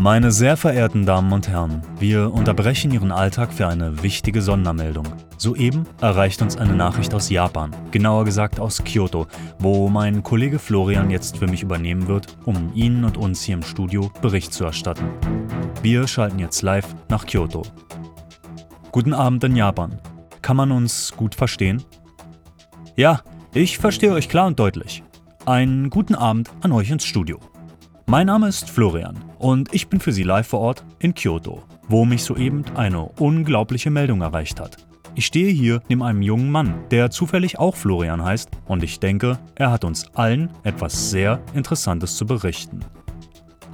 Meine sehr verehrten Damen und Herren, wir unterbrechen Ihren Alltag für eine wichtige Sondermeldung. Soeben erreicht uns eine Nachricht aus Japan, genauer gesagt aus Kyoto, wo mein Kollege Florian jetzt für mich übernehmen wird, um Ihnen und uns hier im Studio Bericht zu erstatten. Wir schalten jetzt live nach Kyoto. Guten Abend in Japan. Kann man uns gut verstehen? Ja, ich verstehe euch klar und deutlich. Einen guten Abend an euch ins Studio. Mein Name ist Florian und ich bin für Sie live vor Ort in Kyoto, wo mich soeben eine unglaubliche Meldung erreicht hat. Ich stehe hier neben einem jungen Mann, der zufällig auch Florian heißt und ich denke, er hat uns allen etwas sehr Interessantes zu berichten.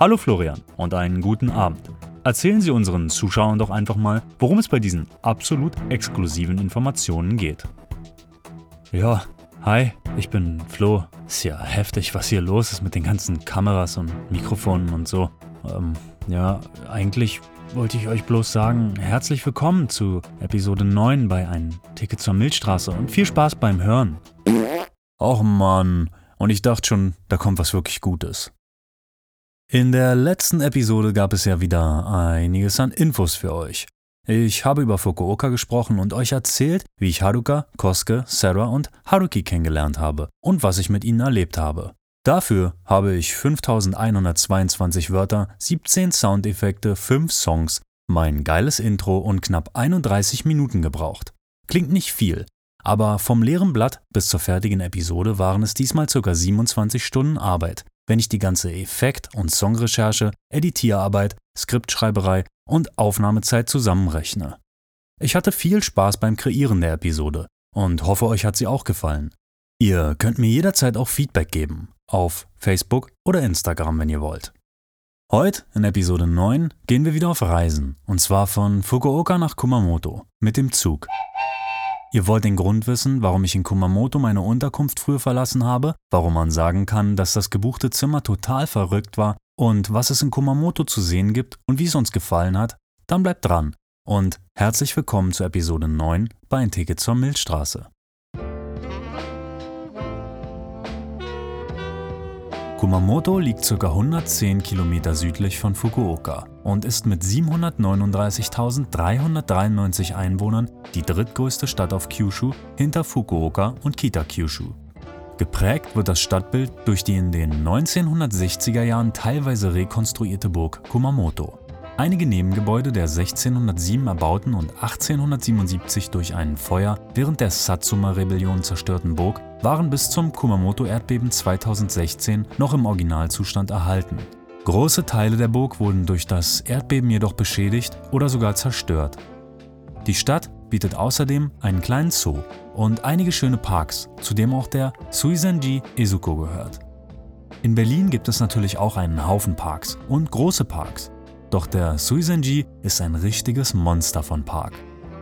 Hallo Florian und einen guten Abend. Erzählen Sie unseren Zuschauern doch einfach mal, worum es bei diesen absolut exklusiven Informationen geht. Ja, hi, ich bin Flo. Ist ja heftig, was hier los ist mit den ganzen Kameras und Mikrofonen und so. Ähm, ja, eigentlich wollte ich euch bloß sagen, herzlich willkommen zu Episode 9 bei Ein Ticket zur Milchstraße und viel Spaß beim Hören. Och Mann, und ich dachte schon, da kommt was wirklich Gutes. In der letzten Episode gab es ja wieder einiges an Infos für euch. Ich habe über Fukuoka gesprochen und euch erzählt, wie ich Haruka, Kosuke, Sarah und Haruki kennengelernt habe und was ich mit ihnen erlebt habe. Dafür habe ich 5122 Wörter, 17 Soundeffekte, 5 Songs, mein geiles Intro und knapp 31 Minuten gebraucht. Klingt nicht viel, aber vom leeren Blatt bis zur fertigen Episode waren es diesmal ca. 27 Stunden Arbeit, wenn ich die ganze Effekt- und Songrecherche, Editierarbeit, Skriptschreiberei und Aufnahmezeit zusammenrechne. Ich hatte viel Spaß beim Kreieren der Episode und hoffe, euch hat sie auch gefallen. Ihr könnt mir jederzeit auch Feedback geben, auf Facebook oder Instagram, wenn ihr wollt. Heute, in Episode 9, gehen wir wieder auf Reisen, und zwar von Fukuoka nach Kumamoto mit dem Zug. Ihr wollt den Grund wissen, warum ich in Kumamoto meine Unterkunft früher verlassen habe, warum man sagen kann, dass das gebuchte Zimmer total verrückt war und was es in Kumamoto zu sehen gibt und wie es uns gefallen hat, dann bleibt dran und herzlich willkommen zu Episode 9 bei Ein Ticket zur Milchstraße. Kumamoto liegt ca. 110 Kilometer südlich von Fukuoka und ist mit 739.393 Einwohnern die drittgrößte Stadt auf Kyushu hinter Fukuoka und Kita-Kyushu. Geprägt wird das Stadtbild durch die in den 1960er Jahren teilweise rekonstruierte Burg Kumamoto. Einige Nebengebäude der 1607 erbauten und 1877 durch ein Feuer während der Satsuma-Rebellion zerstörten Burg waren bis zum Kumamoto-Erdbeben 2016 noch im Originalzustand erhalten. Große Teile der Burg wurden durch das Erdbeben jedoch beschädigt oder sogar zerstört. Die Stadt bietet außerdem einen kleinen Zoo und einige schöne Parks, zu dem auch der Suizenji Izuko gehört. In Berlin gibt es natürlich auch einen Haufen Parks und große Parks. Doch der Suizenji ist ein richtiges Monster von Park.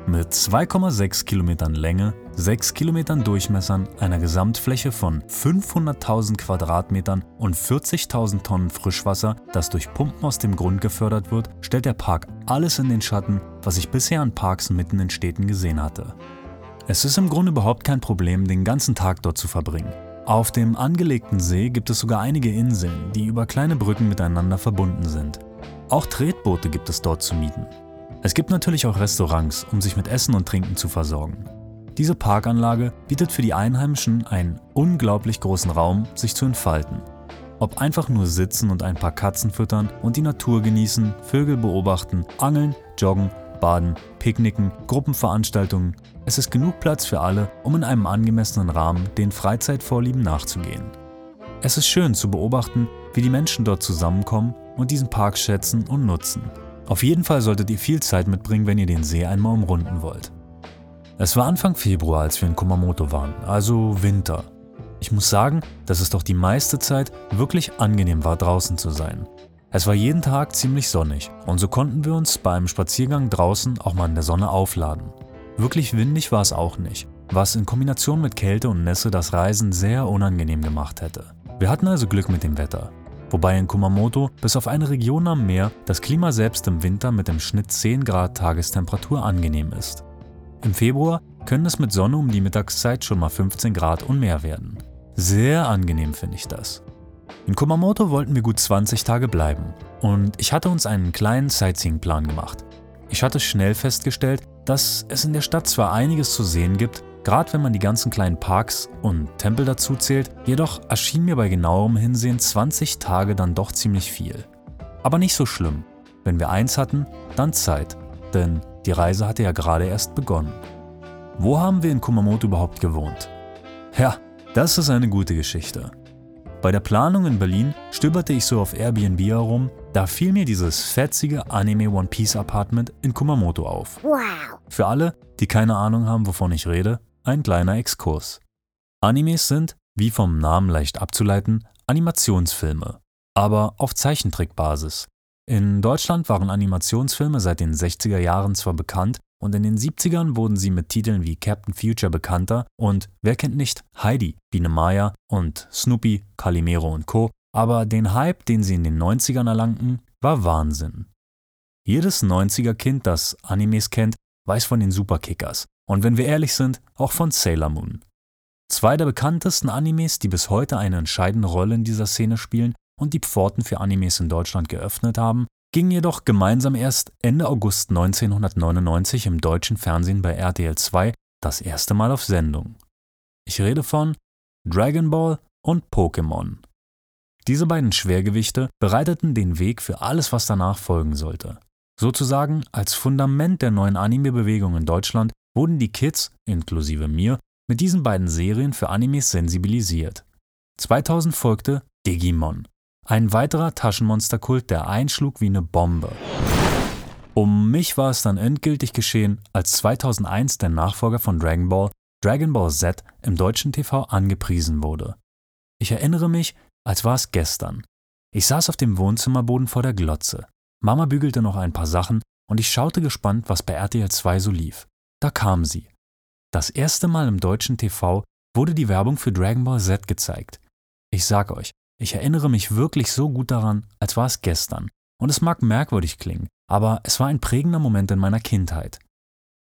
Mit 2,6 Kilometern Länge, 6 Kilometern Durchmessern, einer Gesamtfläche von 500.000 Quadratmetern und 40.000 Tonnen Frischwasser, das durch Pumpen aus dem Grund gefördert wird, stellt der Park alles in den Schatten, was ich bisher an Parks mitten in Städten gesehen hatte. Es ist im Grunde überhaupt kein Problem, den ganzen Tag dort zu verbringen. Auf dem angelegten See gibt es sogar einige Inseln, die über kleine Brücken miteinander verbunden sind. Auch Tretboote gibt es dort zu mieten. Es gibt natürlich auch Restaurants, um sich mit Essen und Trinken zu versorgen. Diese Parkanlage bietet für die Einheimischen einen unglaublich großen Raum, sich zu entfalten. Ob einfach nur sitzen und ein paar Katzen füttern und die Natur genießen, Vögel beobachten, angeln, joggen, baden, picknicken, Gruppenveranstaltungen, es ist genug Platz für alle, um in einem angemessenen Rahmen den Freizeitvorlieben nachzugehen. Es ist schön zu beobachten, wie die Menschen dort zusammenkommen und diesen Park schätzen und nutzen. Auf jeden Fall solltet ihr viel Zeit mitbringen, wenn ihr den See einmal umrunden wollt. Es war Anfang Februar, als wir in Kumamoto waren, also Winter. Ich muss sagen, dass es doch die meiste Zeit wirklich angenehm war, draußen zu sein. Es war jeden Tag ziemlich sonnig und so konnten wir uns bei einem Spaziergang draußen auch mal in der Sonne aufladen. Wirklich windig war es auch nicht, was in Kombination mit Kälte und Nässe das Reisen sehr unangenehm gemacht hätte. Wir hatten also Glück mit dem Wetter wobei in Kumamoto bis auf eine Region am Meer das Klima selbst im Winter mit im Schnitt 10 Grad Tagestemperatur angenehm ist. Im Februar können es mit Sonne um die Mittagszeit schon mal 15 Grad und mehr werden. Sehr angenehm finde ich das. In Kumamoto wollten wir gut 20 Tage bleiben und ich hatte uns einen kleinen Sightseeing-Plan gemacht. Ich hatte schnell festgestellt, dass es in der Stadt zwar einiges zu sehen gibt, gerade wenn man die ganzen kleinen Parks und Tempel dazu zählt, jedoch erschien mir bei genauerem Hinsehen 20 Tage dann doch ziemlich viel. Aber nicht so schlimm. Wenn wir eins hatten, dann Zeit, denn die Reise hatte ja gerade erst begonnen. Wo haben wir in Kumamoto überhaupt gewohnt? Ja, das ist eine gute Geschichte. Bei der Planung in Berlin stöberte ich so auf Airbnb herum, da fiel mir dieses fetzige Anime One Piece Apartment in Kumamoto auf. Wow. Für alle, die keine Ahnung haben, wovon ich rede, ein kleiner Exkurs. Animes sind, wie vom Namen leicht abzuleiten, Animationsfilme, aber auf Zeichentrickbasis. In Deutschland waren Animationsfilme seit den 60er Jahren zwar bekannt, und in den 70ern wurden sie mit Titeln wie Captain Future bekannter und wer kennt nicht Heidi, Biene Maya und Snoopy, Calimero und Co., aber den Hype, den sie in den 90ern erlangten, war Wahnsinn. Jedes 90er-Kind, das Animes kennt, weiß von den Superkickers und wenn wir ehrlich sind, auch von Sailor Moon. Zwei der bekanntesten Animes, die bis heute eine entscheidende Rolle in dieser Szene spielen und die Pforten für Animes in Deutschland geöffnet haben, gingen jedoch gemeinsam erst Ende August 1999 im deutschen Fernsehen bei RTL 2 das erste Mal auf Sendung. Ich rede von Dragon Ball und Pokémon. Diese beiden Schwergewichte bereiteten den Weg für alles, was danach folgen sollte. Sozusagen als Fundament der neuen Anime-Bewegung in Deutschland wurden die Kids, inklusive mir, mit diesen beiden Serien für Animes sensibilisiert. 2000 folgte Digimon, ein weiterer Taschenmonsterkult, der einschlug wie eine Bombe. Um mich war es dann endgültig geschehen, als 2001 der Nachfolger von Dragon Ball, Dragon Ball Z, im deutschen TV angepriesen wurde. Ich erinnere mich, als war es gestern. Ich saß auf dem Wohnzimmerboden vor der Glotze. Mama bügelte noch ein paar Sachen und ich schaute gespannt, was bei RTL 2 so lief. Da kam sie. Das erste Mal im deutschen TV wurde die Werbung für Dragon Ball Z gezeigt. Ich sag euch, ich erinnere mich wirklich so gut daran, als war es gestern. Und es mag merkwürdig klingen, aber es war ein prägender Moment in meiner Kindheit.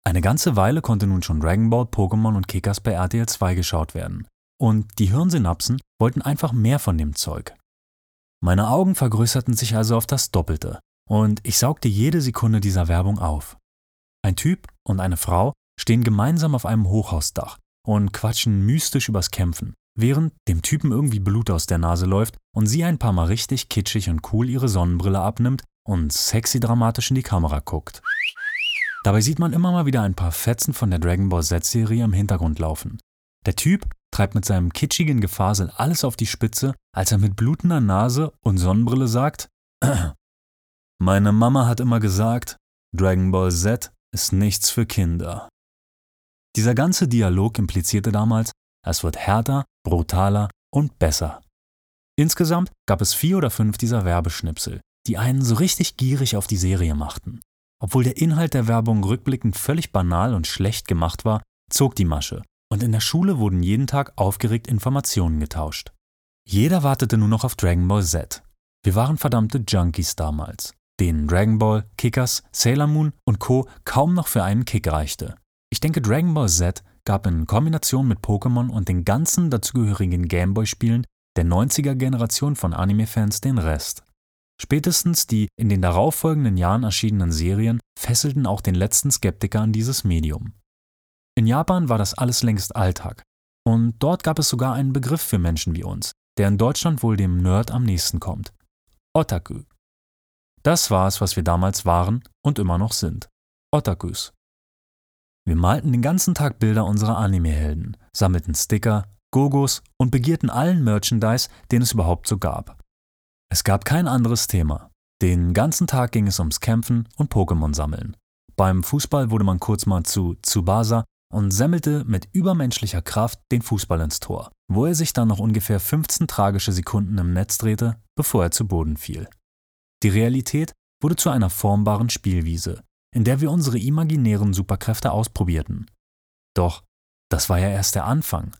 Eine ganze Weile konnte nun schon Dragon Ball, Pokémon und Kickers bei RTL 2 geschaut werden. Und die Hirnsynapsen wollten einfach mehr von dem Zeug. Meine Augen vergrößerten sich also auf das Doppelte und ich saugte jede Sekunde dieser Werbung auf. Ein Typ und eine Frau stehen gemeinsam auf einem Hochhausdach und quatschen mystisch übers Kämpfen während dem Typen irgendwie Blut aus der Nase läuft und sie ein paar Mal richtig kitschig und cool ihre Sonnenbrille abnimmt und sexy dramatisch in die Kamera guckt. Dabei sieht man immer mal wieder ein paar Fetzen von der Dragon Ball Z-Serie im Hintergrund laufen. Der Typ treibt mit seinem kitschigen Gefasel alles auf die Spitze, als er mit blutender Nase und Sonnenbrille sagt, Meine Mama hat immer gesagt, Dragon Ball Z ist nichts für Kinder. Dieser ganze Dialog implizierte damals, es wird härter, brutaler und besser. Insgesamt gab es vier oder fünf dieser Werbeschnipsel, die einen so richtig gierig auf die Serie machten. Obwohl der Inhalt der Werbung rückblickend völlig banal und schlecht gemacht war, zog die Masche, und in der Schule wurden jeden Tag aufgeregt Informationen getauscht. Jeder wartete nur noch auf Dragon Ball Z. Wir waren verdammte Junkies damals, denen Dragon Ball, Kickers, Sailor Moon und Co. kaum noch für einen Kick reichte. Ich denke, Dragon Ball Z gab in Kombination mit Pokémon und den ganzen dazugehörigen Gameboy-Spielen der 90er-Generation von Anime-Fans den Rest. Spätestens die in den darauffolgenden Jahren erschienenen Serien fesselten auch den letzten Skeptiker an dieses Medium. In Japan war das alles längst Alltag. Und dort gab es sogar einen Begriff für Menschen wie uns, der in Deutschland wohl dem Nerd am nächsten kommt. Otaku. Das war es, was wir damals waren und immer noch sind. Otakus. Wir malten den ganzen Tag Bilder unserer Anime-Helden, sammelten Sticker, Gogos und begierten allen Merchandise, den es überhaupt so gab. Es gab kein anderes Thema. Den ganzen Tag ging es ums Kämpfen und Pokémon sammeln. Beim Fußball wurde man kurz mal zu Tsubasa und semmelte mit übermenschlicher Kraft den Fußball ins Tor, wo er sich dann noch ungefähr 15 tragische Sekunden im Netz drehte, bevor er zu Boden fiel. Die Realität wurde zu einer formbaren Spielwiese, in der wir unsere imaginären Superkräfte ausprobierten. Doch das war ja erst der Anfang.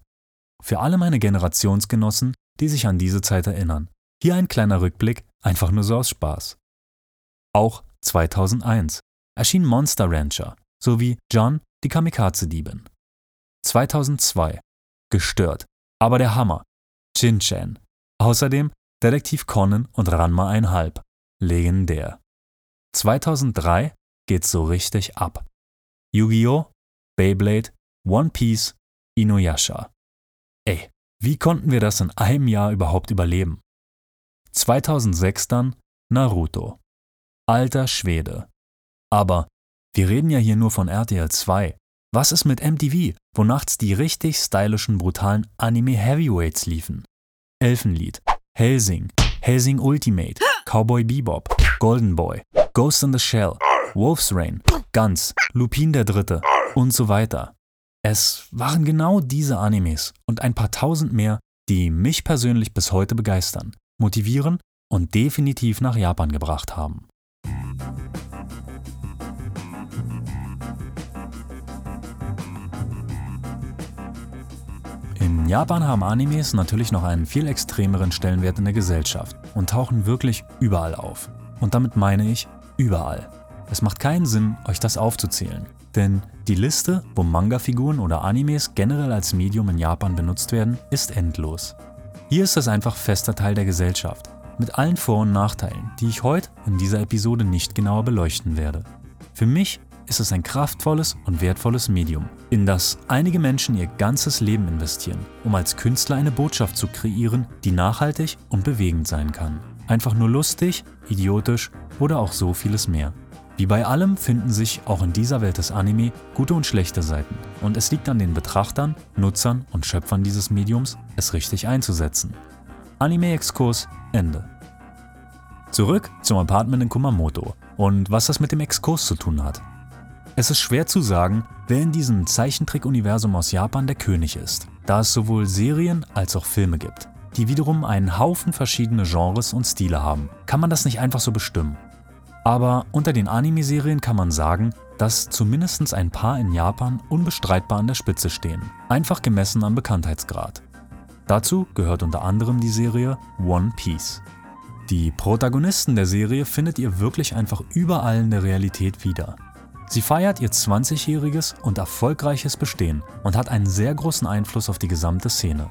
Für alle meine Generationsgenossen, die sich an diese Zeit erinnern, hier ein kleiner Rückblick, einfach nur so aus Spaß. Auch 2001 erschien Monster Rancher sowie John, die Kamikaze-Diebin. 2002 Gestört, aber der Hammer, Chin Chan. Außerdem Detektiv Conan und Ranma 1,5. Legendär. 2003 geht's so richtig ab. Yu-Gi-Oh!, Beyblade, One Piece, Inuyasha. Ey, wie konnten wir das in einem Jahr überhaupt überleben? 2006 dann Naruto. Alter Schwede. Aber wir reden ja hier nur von RTL 2. Was ist mit MTV, wo nachts die richtig stylischen, brutalen Anime-Heavyweights liefen? Elfenlied, Helsing, Helsing Ultimate, Cowboy Bebop, Golden Boy, Ghost in the Shell, Wolf's Rain, Guns, Lupin der Dritte und so weiter. Es waren genau diese Animes und ein paar tausend mehr, die mich persönlich bis heute begeistern, motivieren und definitiv nach Japan gebracht haben. In Japan haben Animes natürlich noch einen viel extremeren Stellenwert in der Gesellschaft und tauchen wirklich überall auf. Und damit meine ich überall. Es macht keinen Sinn, euch das aufzuzählen. Denn die Liste, wo Manga-Figuren oder Animes generell als Medium in Japan benutzt werden, ist endlos. Hier ist es einfach fester Teil der Gesellschaft, mit allen Vor- und Nachteilen, die ich heute in dieser Episode nicht genauer beleuchten werde. Für mich ist es ein kraftvolles und wertvolles Medium, in das einige Menschen ihr ganzes Leben investieren, um als Künstler eine Botschaft zu kreieren, die nachhaltig und bewegend sein kann. Einfach nur lustig, idiotisch oder auch so vieles mehr. Wie bei allem finden sich auch in dieser Welt des Anime gute und schlechte Seiten. Und es liegt an den Betrachtern, Nutzern und Schöpfern dieses Mediums, es richtig einzusetzen. Anime-Exkurs Ende. Zurück zum Apartment in Kumamoto und was das mit dem Exkurs zu tun hat. Es ist schwer zu sagen, wer in diesem Zeichentrick-Universum aus Japan der König ist, da es sowohl Serien als auch Filme gibt, die wiederum einen Haufen verschiedene Genres und Stile haben. Kann man das nicht einfach so bestimmen? Aber unter den Anime-Serien kann man sagen, dass zumindest ein paar in Japan unbestreitbar an der Spitze stehen, einfach gemessen am Bekanntheitsgrad. Dazu gehört unter anderem die Serie One Piece. Die Protagonisten der Serie findet ihr wirklich einfach überall in der Realität wieder. Sie feiert ihr 20-jähriges und erfolgreiches Bestehen und hat einen sehr großen Einfluss auf die gesamte Szene.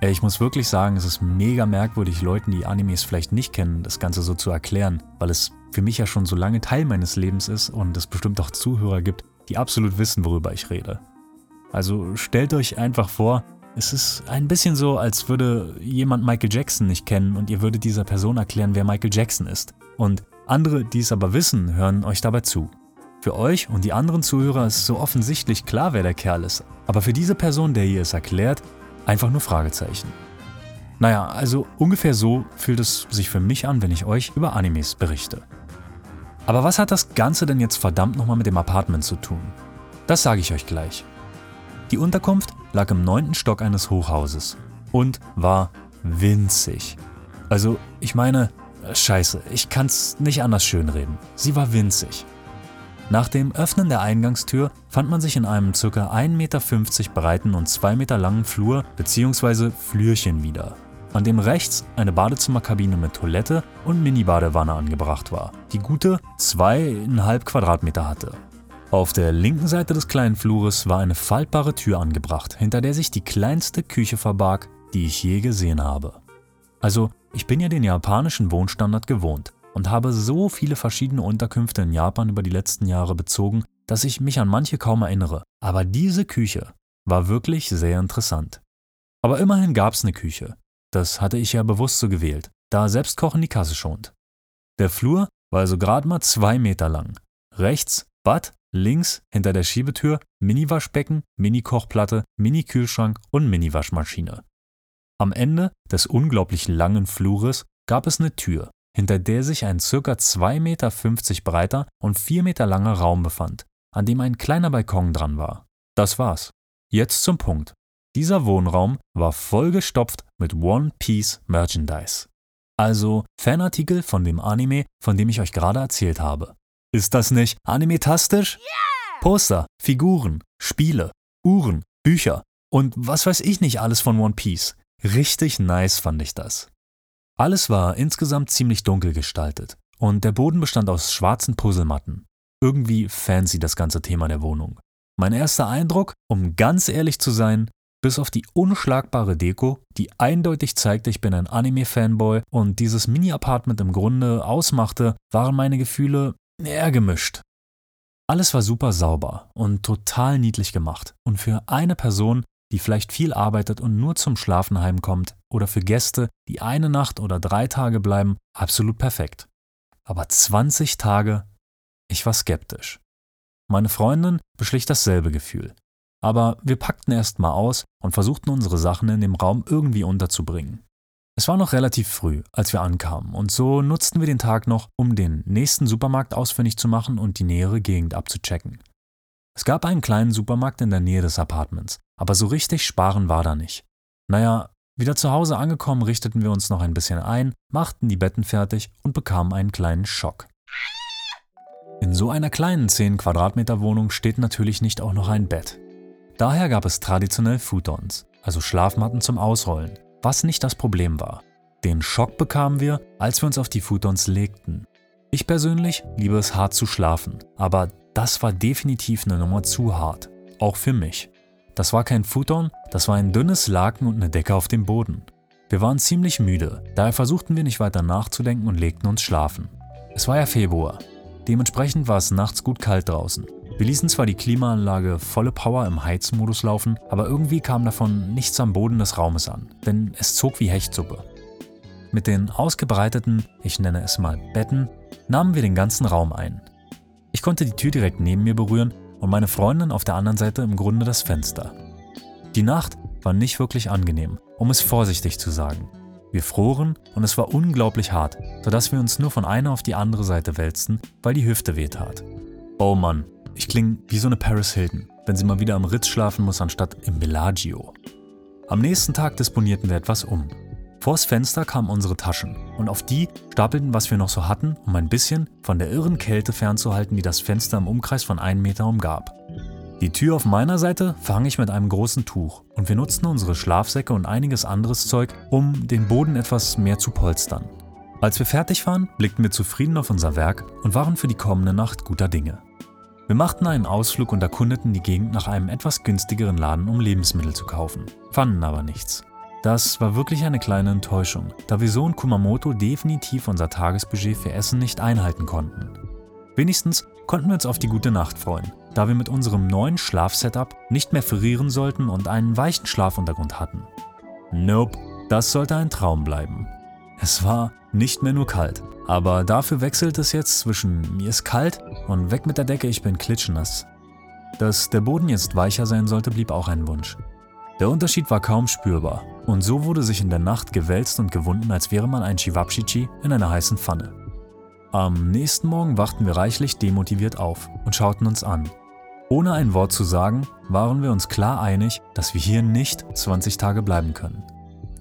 Ich muss wirklich sagen, es ist mega merkwürdig, Leuten, die Animes vielleicht nicht kennen, das Ganze so zu erklären, weil es für mich ja schon so lange Teil meines Lebens ist und es bestimmt auch Zuhörer gibt, die absolut wissen, worüber ich rede. Also stellt euch einfach vor, es ist ein bisschen so, als würde jemand Michael Jackson nicht kennen und ihr würdet dieser Person erklären, wer Michael Jackson ist. Und andere, die es aber wissen, hören euch dabei zu. Für euch und die anderen Zuhörer ist so offensichtlich klar, wer der Kerl ist. Aber für diese Person, der ihr es erklärt, einfach nur Fragezeichen. Naja, also ungefähr so fühlt es sich für mich an, wenn ich euch über Animes berichte. Aber was hat das Ganze denn jetzt verdammt nochmal mit dem Apartment zu tun? Das sage ich euch gleich. Die Unterkunft lag im neunten Stock eines Hochhauses und war winzig. Also, ich meine, scheiße, ich kann's nicht anders schönreden. Sie war winzig. Nach dem Öffnen der Eingangstür fand man sich in einem ca. 1,50 Meter breiten und 2 Meter langen Flur bzw. Flürchen wieder, an dem rechts eine Badezimmerkabine mit Toilette und Mini-Badewanne angebracht war, die gute 2,5 Quadratmeter hatte. Auf der linken Seite des kleinen Flures war eine faltbare Tür angebracht, hinter der sich die kleinste Küche verbarg, die ich je gesehen habe. Also, ich bin ja den japanischen Wohnstandard gewohnt und habe so viele verschiedene Unterkünfte in Japan über die letzten Jahre bezogen, dass ich mich an manche kaum erinnere. Aber diese Küche war wirklich sehr interessant. Aber immerhin gab es eine Küche. Das hatte ich ja bewusst so gewählt, da Selbstkochen die Kasse schont. Der Flur war also gerade mal zwei Meter lang. Rechts Bad, links hinter der Schiebetür Mini-Waschbecken, Mini-Kochplatte, Mini-Kühlschrank und Mini-Waschmaschine. Am Ende des unglaublich langen Flures gab es eine Tür, hinter der sich ein ca. 2,50 Meter breiter und 4 Meter langer Raum befand, an dem ein kleiner Balkon dran war. Das war's. Jetzt zum Punkt. Dieser Wohnraum war vollgestopft mit One Piece Merchandise. Also Fanartikel von dem Anime, von dem ich euch gerade erzählt habe. Ist das nicht animetastisch? Yeah! Poster, Figuren, Spiele, Uhren, Bücher und was weiß ich nicht alles von One Piece. Richtig nice fand ich das. Alles war insgesamt ziemlich dunkel gestaltet und der Boden bestand aus schwarzen Puzzlematten. Irgendwie fancy das ganze Thema der Wohnung. Mein erster Eindruck, um ganz ehrlich zu sein, bis auf die unschlagbare Deko, die eindeutig zeigte, ich bin ein Anime-Fanboy und dieses Mini-Apartment im Grunde ausmachte, waren meine Gefühle eher gemischt. Alles war super sauber und total niedlich gemacht und für eine Person, die vielleicht viel arbeitet und nur zum Schlafen heimkommt, oder für Gäste, die eine Nacht oder drei Tage bleiben, absolut perfekt. Aber 20 Tage? Ich war skeptisch. Meine Freundin beschlich dasselbe Gefühl. Aber wir packten erst mal aus und versuchten unsere Sachen in dem Raum irgendwie unterzubringen. Es war noch relativ früh, als wir ankamen, und so nutzten wir den Tag noch, um den nächsten Supermarkt ausfindig zu machen und die nähere Gegend abzuchecken. Es gab einen kleinen Supermarkt in der Nähe des Apartments, aber so richtig sparen war da nicht. Naja, wieder zu Hause angekommen, richteten wir uns noch ein bisschen ein, machten die Betten fertig und bekamen einen kleinen Schock. In so einer kleinen 10 Quadratmeter Wohnung steht natürlich nicht auch noch ein Bett. Daher gab es traditionell Futons, also Schlafmatten zum Ausrollen, was nicht das Problem war. Den Schock bekamen wir, als wir uns auf die Futons legten. Ich persönlich liebe es hart zu schlafen, aber das war definitiv eine Nummer zu hart, auch für mich. Das war kein Futon, das war ein dünnes Laken und eine Decke auf dem Boden. Wir waren ziemlich müde, daher versuchten wir nicht weiter nachzudenken und legten uns schlafen. Es war ja Februar, dementsprechend war es nachts gut kalt draußen. Wir ließen zwar die Klimaanlage volle Power im Heizmodus laufen, aber irgendwie kam davon nichts am Boden des Raumes an, denn es zog wie Hechtsuppe. Mit den ausgebreiteten, ich nenne es mal Betten, nahmen wir den ganzen Raum ein. Ich konnte die Tür direkt neben mir berühren und meine Freundin auf der anderen Seite im Grunde das Fenster. Die Nacht war nicht wirklich angenehm, um es vorsichtig zu sagen. Wir froren und es war unglaublich hart, sodass wir uns nur von einer auf die andere Seite wälzten, weil die Hüfte wehtat. Oh Mann, ich klinge wie so eine Paris Hilton, wenn sie mal wieder am Ritz schlafen muss, anstatt im Bellagio. Am nächsten Tag disponierten wir etwas um. Vors Fenster kamen unsere Taschen und auf die stapelten, was wir noch so hatten, um ein bisschen von der irren Kälte fernzuhalten, die das Fenster im Umkreis von einem Meter umgab. Die Tür auf meiner Seite verhang ich mit einem großen Tuch und wir nutzten unsere Schlafsäcke und einiges anderes Zeug, um den Boden etwas mehr zu polstern. Als wir fertig waren, blickten wir zufrieden auf unser Werk und waren für die kommende Nacht guter Dinge. Wir machten einen Ausflug und erkundeten die Gegend nach einem etwas günstigeren Laden, um Lebensmittel zu kaufen, fanden aber nichts. Das war wirklich eine kleine Enttäuschung, da wir so in Kumamoto definitiv unser Tagesbudget für Essen nicht einhalten konnten. Wenigstens konnten wir uns auf die gute Nacht freuen, da wir mit unserem neuen Schlafsetup nicht mehr frieren sollten und einen weichen Schlafuntergrund hatten. Nope, das sollte ein Traum bleiben. Es war nicht mehr nur kalt, aber dafür wechselt es jetzt zwischen mir ist kalt und weg mit der Decke, ich bin klitschnass. Dass der Boden jetzt weicher sein sollte, blieb auch ein Wunsch. Der Unterschied war kaum spürbar und so wurde sich in der Nacht gewälzt und gewunden, als wäre man ein Chivapchichi in einer heißen Pfanne. Am nächsten Morgen wachten wir reichlich demotiviert auf und schauten uns an. Ohne ein Wort zu sagen, waren wir uns klar einig, dass wir hier nicht 20 Tage bleiben können.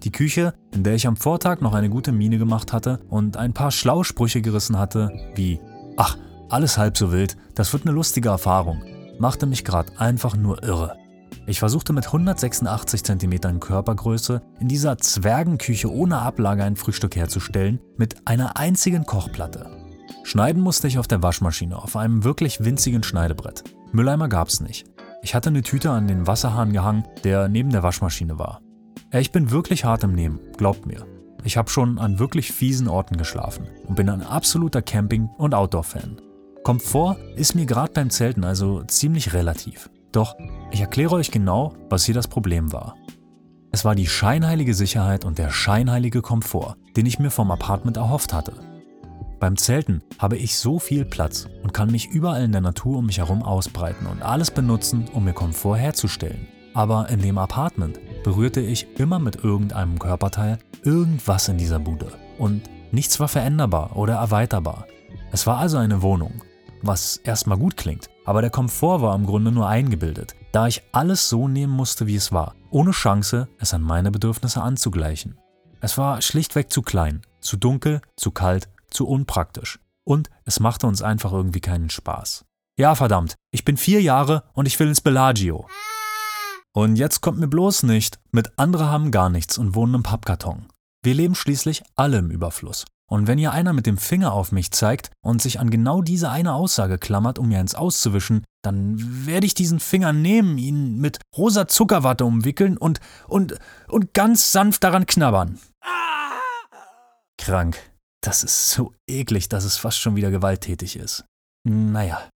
Die Küche, in der ich am Vortag noch eine gute Miene gemacht hatte und ein paar schlaue Sprüche gerissen hatte, wie Ach, alles halb so wild, das wird eine lustige Erfahrung, machte mich gerade einfach nur irre. Ich versuchte mit 186 cm Körpergröße in dieser Zwergenküche ohne Ablage ein Frühstück herzustellen, mit einer einzigen Kochplatte. Schneiden musste ich auf der Waschmaschine, auf einem wirklich winzigen Schneidebrett. Mülleimer gab's nicht. Ich hatte eine Tüte an den Wasserhahn gehangen, der neben der Waschmaschine war. Ich bin wirklich hart im Nehmen, glaubt mir. Ich habe schon an wirklich fiesen Orten geschlafen und bin ein absoluter Camping- und Outdoor-Fan. Komfort ist mir gerade beim Zelten also ziemlich relativ. Doch ich erkläre euch genau, was hier das Problem war. Es war die scheinheilige Sicherheit und der scheinheilige Komfort, den ich mir vom Apartment erhofft hatte. Beim Zelten habe ich so viel Platz und kann mich überall in der Natur um mich herum ausbreiten und alles benutzen, um mir Komfort herzustellen. Aber in dem Apartment berührte ich immer mit irgendeinem Körperteil irgendwas in dieser Bude. Und nichts war veränderbar oder erweiterbar. Es war also eine Wohnung, was erstmal gut klingt, aber der Komfort war im Grunde nur eingebildet, da ich alles so nehmen musste, wie es war, ohne Chance, es an meine Bedürfnisse anzugleichen. Es war schlichtweg zu klein, zu dunkel, zu kalt, zu unpraktisch. Und es machte uns einfach irgendwie keinen Spaß. Ja, verdammt, ich bin vier Jahre und ich will ins Bellagio. Und jetzt kommt mir bloß nicht, mit andere haben gar nichts und wohnen im Pappkarton. Wir leben schließlich alle im Überfluss. Und wenn hier einer mit dem Finger auf mich zeigt und sich an genau diese eine Aussage klammert, um mir ins Auszuwischen, dann werde ich diesen Finger nehmen, ihn mit rosa Zuckerwatte umwickeln und, und, und ganz sanft daran knabbern. Krank. Das ist so eklig, dass es fast schon wieder gewalttätig ist. Naja.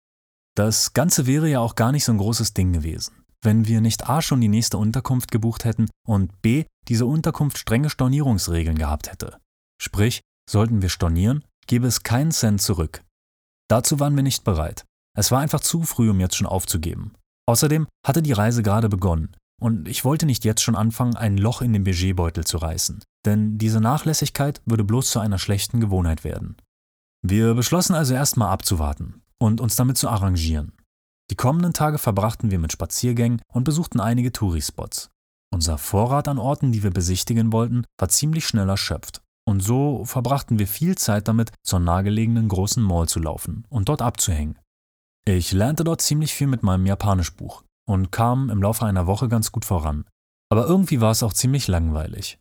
Das Ganze wäre ja auch gar nicht so ein großes Ding gewesen, wenn wir nicht A schon die nächste Unterkunft gebucht hätten und B diese Unterkunft strenge Stornierungsregeln gehabt hätte. Sprich, sollten wir stornieren, gäbe es keinen Cent zurück. Dazu waren wir nicht bereit. Es war einfach zu früh, um jetzt schon aufzugeben. Außerdem hatte die Reise gerade begonnen und ich wollte nicht jetzt schon anfangen, ein Loch in den Budgetbeutel zu reißen, denn diese Nachlässigkeit würde bloß zu einer schlechten Gewohnheit werden. Wir beschlossen also erstmal abzuwarten und uns damit zu arrangieren. Die kommenden Tage verbrachten wir mit Spaziergängen und besuchten einige Tourispots. Unser Vorrat an Orten, die wir besichtigen wollten, war ziemlich schnell erschöpft. Und so verbrachten wir viel Zeit damit, zur nahegelegenen großen Mall zu laufen und dort abzuhängen. Ich lernte dort ziemlich viel mit meinem Japanischbuch und kam im Laufe einer Woche ganz gut voran. Aber irgendwie war es auch ziemlich langweilig.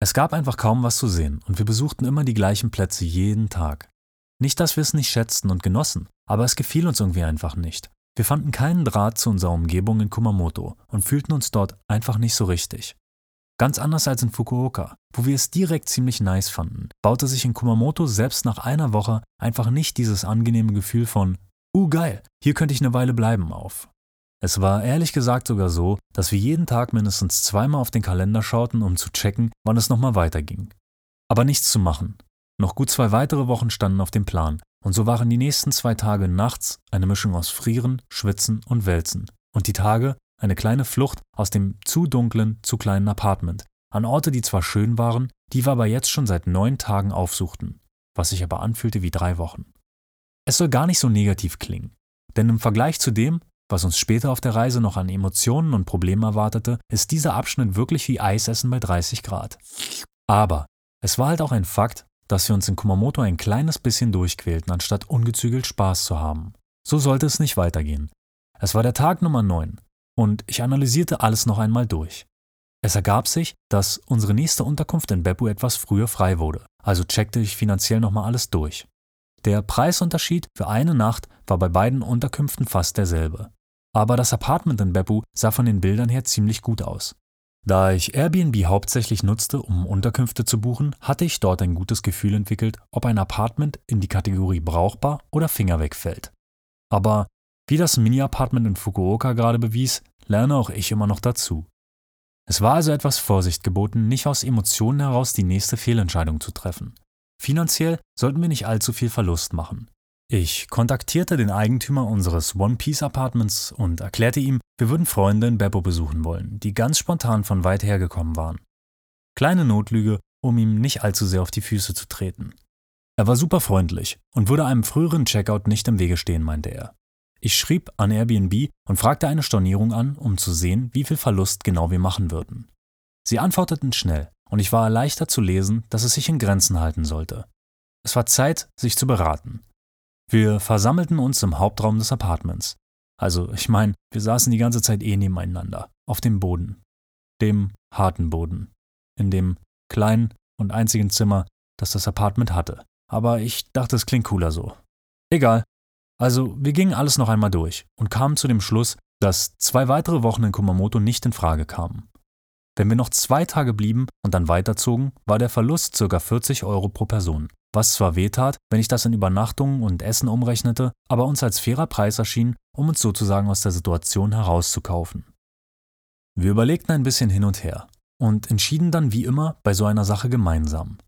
Es gab einfach kaum was zu sehen und wir besuchten immer die gleichen Plätze jeden Tag. Nicht, dass wir es nicht schätzten und genossen, aber es gefiel uns irgendwie einfach nicht. Wir fanden keinen Draht zu unserer Umgebung in Kumamoto und fühlten uns dort einfach nicht so richtig. Ganz anders als in Fukuoka, wo wir es direkt ziemlich nice fanden, baute sich in Kumamoto selbst nach einer Woche einfach nicht dieses angenehme Gefühl von, uh geil, hier könnte ich eine Weile bleiben auf. Es war ehrlich gesagt sogar so, dass wir jeden Tag mindestens zweimal auf den Kalender schauten, um zu checken, wann es nochmal weiterging. Aber nichts zu machen. Noch gut zwei weitere Wochen standen auf dem Plan, und so waren die nächsten zwei Tage nachts eine Mischung aus Frieren, Schwitzen und Wälzen, und die Tage eine kleine Flucht aus dem zu dunklen, zu kleinen Apartment, an Orte, die zwar schön waren, die wir aber jetzt schon seit neun Tagen aufsuchten, was sich aber anfühlte wie drei Wochen. Es soll gar nicht so negativ klingen, denn im Vergleich zu dem, was uns später auf der Reise noch an Emotionen und Problemen erwartete, ist dieser Abschnitt wirklich wie Eisessen bei 30 Grad. Aber es war halt auch ein Fakt, dass wir uns in Kumamoto ein kleines bisschen durchquälten, anstatt ungezügelt Spaß zu haben. So sollte es nicht weitergehen. Es war der Tag Nummer 9 und ich analysierte alles noch einmal durch. Es ergab sich, dass unsere nächste Unterkunft in Beppu etwas früher frei wurde, also checkte ich finanziell nochmal alles durch. Der Preisunterschied für eine Nacht war bei beiden Unterkünften fast derselbe aber das Apartment in Beppu sah von den Bildern her ziemlich gut aus. Da ich Airbnb hauptsächlich nutzte, um Unterkünfte zu buchen, hatte ich dort ein gutes Gefühl entwickelt, ob ein Apartment in die Kategorie brauchbar oder Finger wegfällt. Aber wie das Mini-Apartment in Fukuoka gerade bewies, lerne auch ich immer noch dazu. Es war also etwas Vorsicht geboten, nicht aus Emotionen heraus die nächste Fehlentscheidung zu treffen. Finanziell sollten wir nicht allzu viel Verlust machen. Ich kontaktierte den Eigentümer unseres One Piece Apartments und erklärte ihm, wir würden Freunde in Beppo besuchen wollen, die ganz spontan von weit her gekommen waren. Kleine Notlüge, um ihm nicht allzu sehr auf die Füße zu treten. Er war super freundlich und würde einem früheren Checkout nicht im Wege stehen, meinte er. Ich schrieb an Airbnb und fragte eine Stornierung an, um zu sehen, wie viel Verlust genau wir machen würden. Sie antworteten schnell und ich war erleichtert zu lesen, dass es sich in Grenzen halten sollte. Es war Zeit, sich zu beraten. Wir versammelten uns im Hauptraum des Apartments. Also, ich meine, wir saßen die ganze Zeit eh nebeneinander, auf dem Boden. Dem harten Boden. In dem kleinen und einzigen Zimmer, das das Apartment hatte. Aber ich dachte, es klingt cooler so. Egal. Also, wir gingen alles noch einmal durch und kamen zu dem Schluss, dass zwei weitere Wochen in Kumamoto nicht in Frage kamen. Wenn wir noch zwei Tage blieben und dann weiterzogen, war der Verlust ca. 40 Euro pro Person was zwar wehtat, wenn ich das in Übernachtungen und Essen umrechnete, aber uns als fairer Preis erschien, um uns sozusagen aus der Situation herauszukaufen. Wir überlegten ein bisschen hin und her und entschieden dann wie immer bei so einer Sache gemeinsam.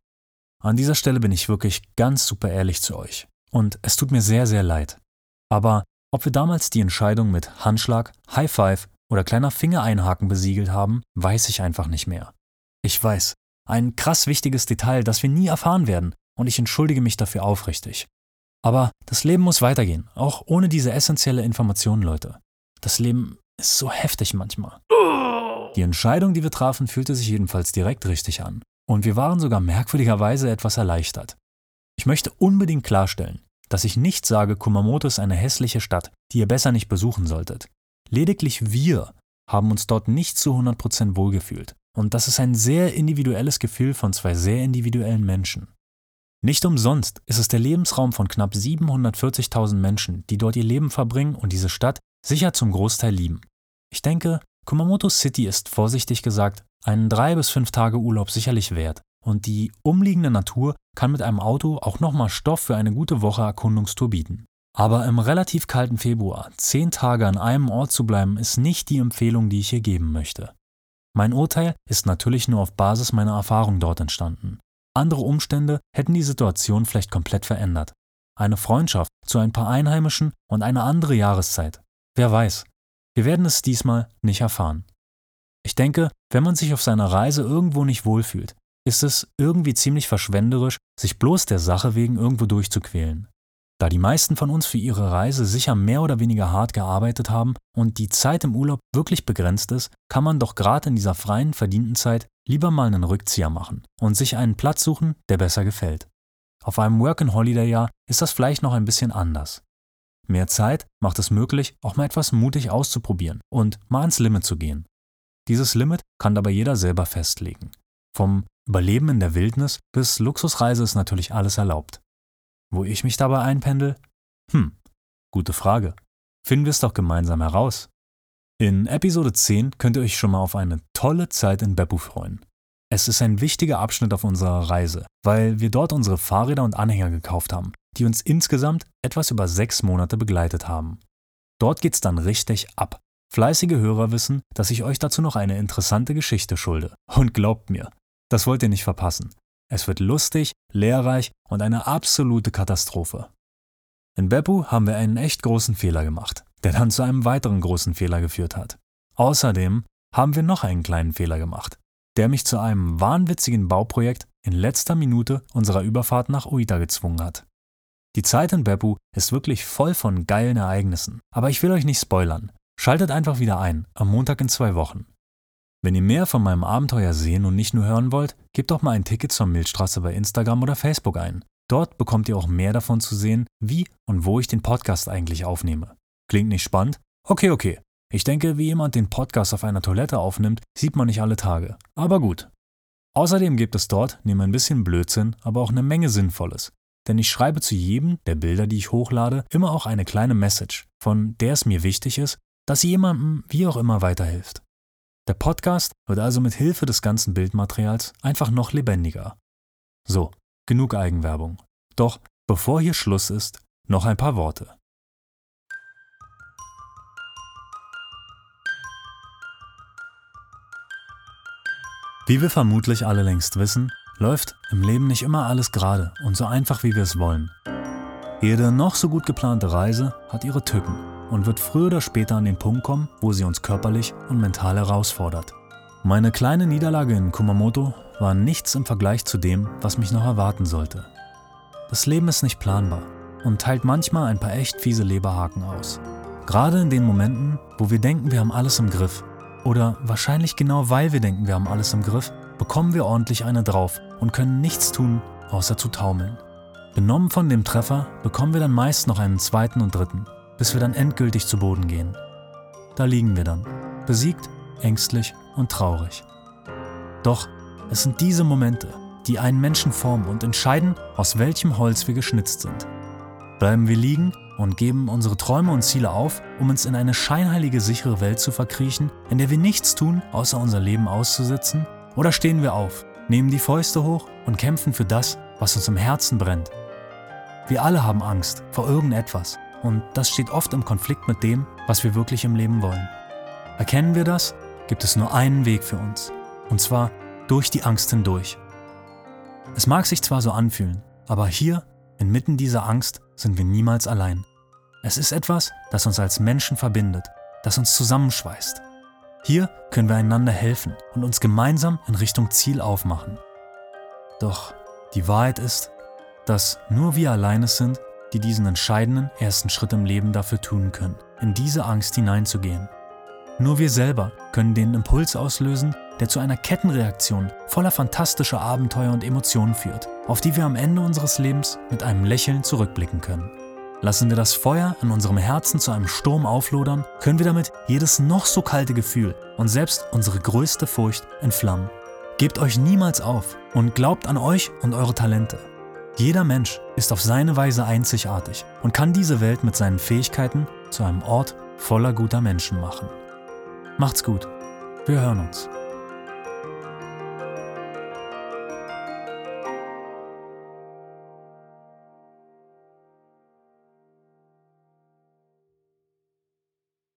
An dieser Stelle bin ich wirklich ganz super ehrlich zu euch und es tut mir sehr, sehr leid. Aber ob wir damals die Entscheidung mit Handschlag, High Five oder kleiner Fingereinhaken besiegelt haben, weiß ich einfach nicht mehr. Ich weiß, ein krass wichtiges Detail, das wir nie erfahren werden, und ich entschuldige mich dafür aufrichtig. Aber das Leben muss weitergehen, auch ohne diese essentielle Information, Leute. Das Leben ist so heftig manchmal. Die Entscheidung, die wir trafen, fühlte sich jedenfalls direkt richtig an. Und wir waren sogar merkwürdigerweise etwas erleichtert. Ich möchte unbedingt klarstellen, dass ich nicht sage, Kumamoto ist eine hässliche Stadt, die ihr besser nicht besuchen solltet. Lediglich wir haben uns dort nicht zu 100% wohlgefühlt. Und das ist ein sehr individuelles Gefühl von zwei sehr individuellen Menschen. Nicht umsonst ist es der Lebensraum von knapp 740.000 Menschen, die dort ihr Leben verbringen und diese Stadt, sicher zum Großteil lieben. Ich denke, Kumamoto City ist vorsichtig gesagt einen drei bis fünf Tage Urlaub sicherlich wert und die umliegende Natur kann mit einem Auto auch nochmal Stoff für eine gute Woche Erkundungstour bieten. Aber im relativ kalten Februar zehn Tage an einem Ort zu bleiben, ist nicht die Empfehlung, die ich hier geben möchte. Mein Urteil ist natürlich nur auf Basis meiner Erfahrung dort entstanden. Andere Umstände hätten die Situation vielleicht komplett verändert. Eine Freundschaft zu ein paar Einheimischen und eine andere Jahreszeit. Wer weiß. Wir werden es diesmal nicht erfahren. Ich denke, wenn man sich auf seiner Reise irgendwo nicht wohlfühlt, ist es irgendwie ziemlich verschwenderisch, sich bloß der Sache wegen irgendwo durchzuquälen. Da die meisten von uns für ihre Reise sicher mehr oder weniger hart gearbeitet haben und die Zeit im Urlaub wirklich begrenzt ist, kann man doch gerade in dieser freien, verdienten Zeit lieber mal einen Rückzieher machen und sich einen Platz suchen, der besser gefällt. Auf einem Work-and-Holiday-Jahr ist das vielleicht noch ein bisschen anders. Mehr Zeit macht es möglich, auch mal etwas mutig auszuprobieren und mal ans Limit zu gehen. Dieses Limit kann dabei jeder selber festlegen. Vom Überleben in der Wildnis bis Luxusreise ist natürlich alles erlaubt. Wo ich mich dabei einpendel? Hm, gute Frage. Finden wir es doch gemeinsam heraus. In Episode 10 könnt ihr euch schon mal auf eine tolle Zeit in Beppu freuen. Es ist ein wichtiger Abschnitt auf unserer Reise, weil wir dort unsere Fahrräder und Anhänger gekauft haben, die uns insgesamt etwas über sechs Monate begleitet haben. Dort geht's dann richtig ab. Fleißige Hörer wissen, dass ich euch dazu noch eine interessante Geschichte schulde. Und glaubt mir, das wollt ihr nicht verpassen. Es wird lustig, lehrreich und eine absolute Katastrophe. In Beppu haben wir einen echt großen Fehler gemacht, der dann zu einem weiteren großen Fehler geführt hat. Außerdem haben wir noch einen kleinen Fehler gemacht, der mich zu einem wahnwitzigen Bauprojekt in letzter Minute unserer Überfahrt nach Uita gezwungen hat. Die Zeit in Beppu ist wirklich voll von geilen Ereignissen, aber ich will euch nicht spoilern. Schaltet einfach wieder ein, am Montag in zwei Wochen. Wenn ihr mehr von meinem Abenteuer sehen und nicht nur hören wollt, gebt doch mal ein Ticket zur Milchstraße bei Instagram oder Facebook ein. Dort bekommt ihr auch mehr davon zu sehen, wie und wo ich den Podcast eigentlich aufnehme. Klingt nicht spannend? Okay, okay. Ich denke, wie jemand den Podcast auf einer Toilette aufnimmt, sieht man nicht alle Tage. Aber gut. Außerdem gibt es dort, neben ein bisschen Blödsinn, aber auch eine Menge Sinnvolles. Denn ich schreibe zu jedem der Bilder, die ich hochlade, immer auch eine kleine Message, von der es mir wichtig ist, dass sie jemandem wie auch immer weiterhilft. Der Podcast wird also mit Hilfe des ganzen Bildmaterials einfach noch lebendiger. So, genug Eigenwerbung. Doch bevor hier Schluss ist, noch ein paar Worte. Wie wir vermutlich alle längst wissen, läuft im Leben nicht immer alles gerade und so einfach, wie wir es wollen. Jede noch so gut geplante Reise hat ihre Tücken und wird früher oder später an den Punkt kommen, wo sie uns körperlich und mental herausfordert. Meine kleine Niederlage in Kumamoto war nichts im Vergleich zu dem, was mich noch erwarten sollte. Das Leben ist nicht planbar und teilt manchmal ein paar echt fiese Leberhaken aus. Gerade in den Momenten, wo wir denken, wir haben alles im Griff. Oder wahrscheinlich genau weil wir denken, wir haben alles im Griff, bekommen wir ordentlich eine drauf und können nichts tun, außer zu taumeln. Benommen von dem Treffer bekommen wir dann meist noch einen zweiten und dritten bis wir dann endgültig zu Boden gehen. Da liegen wir dann, besiegt, ängstlich und traurig. Doch es sind diese Momente, die einen Menschen formen und entscheiden, aus welchem Holz wir geschnitzt sind. Bleiben wir liegen und geben unsere Träume und Ziele auf, um uns in eine scheinheilige sichere Welt zu verkriechen, in der wir nichts tun, außer unser Leben auszusitzen? Oder stehen wir auf, nehmen die Fäuste hoch und kämpfen für das, was uns im Herzen brennt? Wir alle haben Angst vor irgendetwas und das steht oft im Konflikt mit dem, was wir wirklich im Leben wollen. Erkennen wir das, gibt es nur einen Weg für uns. Und zwar durch die Angst hindurch. Es mag sich zwar so anfühlen, aber hier, inmitten dieser Angst, sind wir niemals allein. Es ist etwas, das uns als Menschen verbindet, das uns zusammenschweißt. Hier können wir einander helfen und uns gemeinsam in Richtung Ziel aufmachen. Doch die Wahrheit ist, dass nur wir alleine sind, die diesen entscheidenden ersten Schritt im Leben dafür tun können, in diese Angst hineinzugehen. Nur wir selber können den Impuls auslösen, der zu einer Kettenreaktion voller fantastischer Abenteuer und Emotionen führt, auf die wir am Ende unseres Lebens mit einem Lächeln zurückblicken können. Lassen wir das Feuer in unserem Herzen zu einem Sturm auflodern, können wir damit jedes noch so kalte Gefühl und selbst unsere größte Furcht entflammen. Gebt euch niemals auf und glaubt an euch und eure Talente. Jeder Mensch ist auf seine Weise einzigartig und kann diese Welt mit seinen Fähigkeiten zu einem Ort voller guter Menschen machen. Macht's gut. Wir hören uns.